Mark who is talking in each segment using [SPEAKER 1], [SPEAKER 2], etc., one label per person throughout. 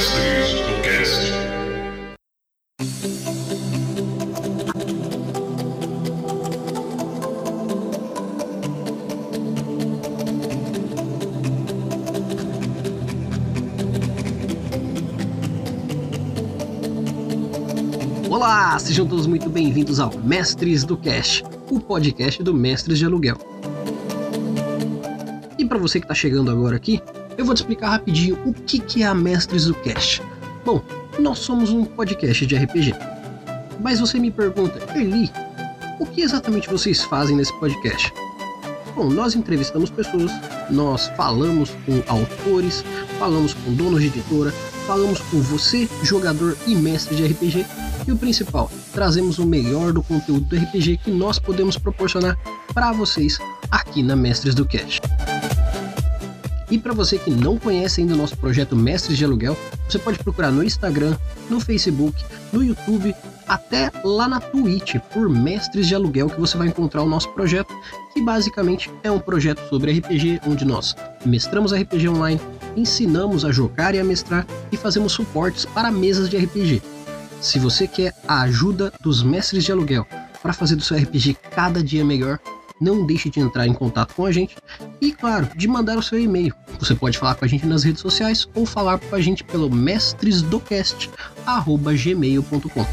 [SPEAKER 1] Mestres do Cast. Olá, sejam todos muito bem-vindos ao Mestres do Cast, o podcast do Mestres de Aluguel. E para você que está chegando agora aqui, eu vou te explicar rapidinho o que, que é a Mestres do Cast. Bom, nós somos um podcast de RPG. Mas você me pergunta, Eli, o que exatamente vocês fazem nesse podcast? Bom, nós entrevistamos pessoas, nós falamos com autores, falamos com donos de editora, falamos com você, jogador e mestre de RPG, e o principal, trazemos o melhor do conteúdo do RPG que nós podemos proporcionar para vocês aqui na Mestres do Cash. E para você que não conhece ainda o nosso projeto Mestres de Aluguel, você pode procurar no Instagram, no Facebook, no YouTube, até lá na Twitch, por Mestres de Aluguel, que você vai encontrar o nosso projeto, que basicamente é um projeto sobre RPG, onde nós mestramos RPG online, ensinamos a jogar e a mestrar e fazemos suportes para mesas de RPG. Se você quer a ajuda dos mestres de aluguel para fazer do seu RPG cada dia melhor, não deixe de entrar em contato com a gente e, claro, de mandar o seu e-mail. Você pode falar com a gente nas redes sociais ou falar com a gente pelo mestresdocast@gmail.com.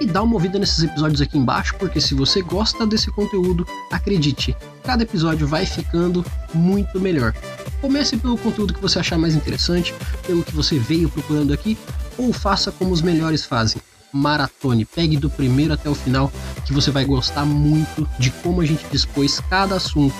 [SPEAKER 1] E dá uma ouvida nesses episódios aqui embaixo, porque se você gosta desse conteúdo, acredite, cada episódio vai ficando muito melhor. Comece pelo conteúdo que você achar mais interessante, pelo que você veio procurando aqui, ou faça como os melhores fazem maratone, pegue do primeiro até o final, que você vai gostar muito de como a gente dispôs cada assunto.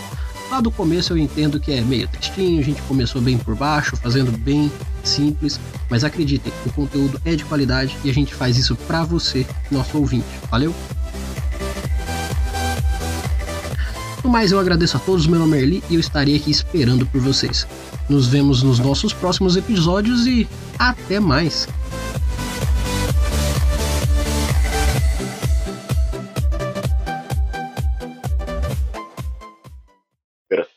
[SPEAKER 1] Lá do começo eu entendo que é meio textinho, a gente começou bem por baixo, fazendo bem simples, mas acreditem, o conteúdo é de qualidade e a gente faz isso para você, nosso ouvinte. Valeu? No mais, eu agradeço a todos, meu nome é Erli e eu estarei aqui esperando por vocês. Nos vemos nos nossos próximos episódios e até mais!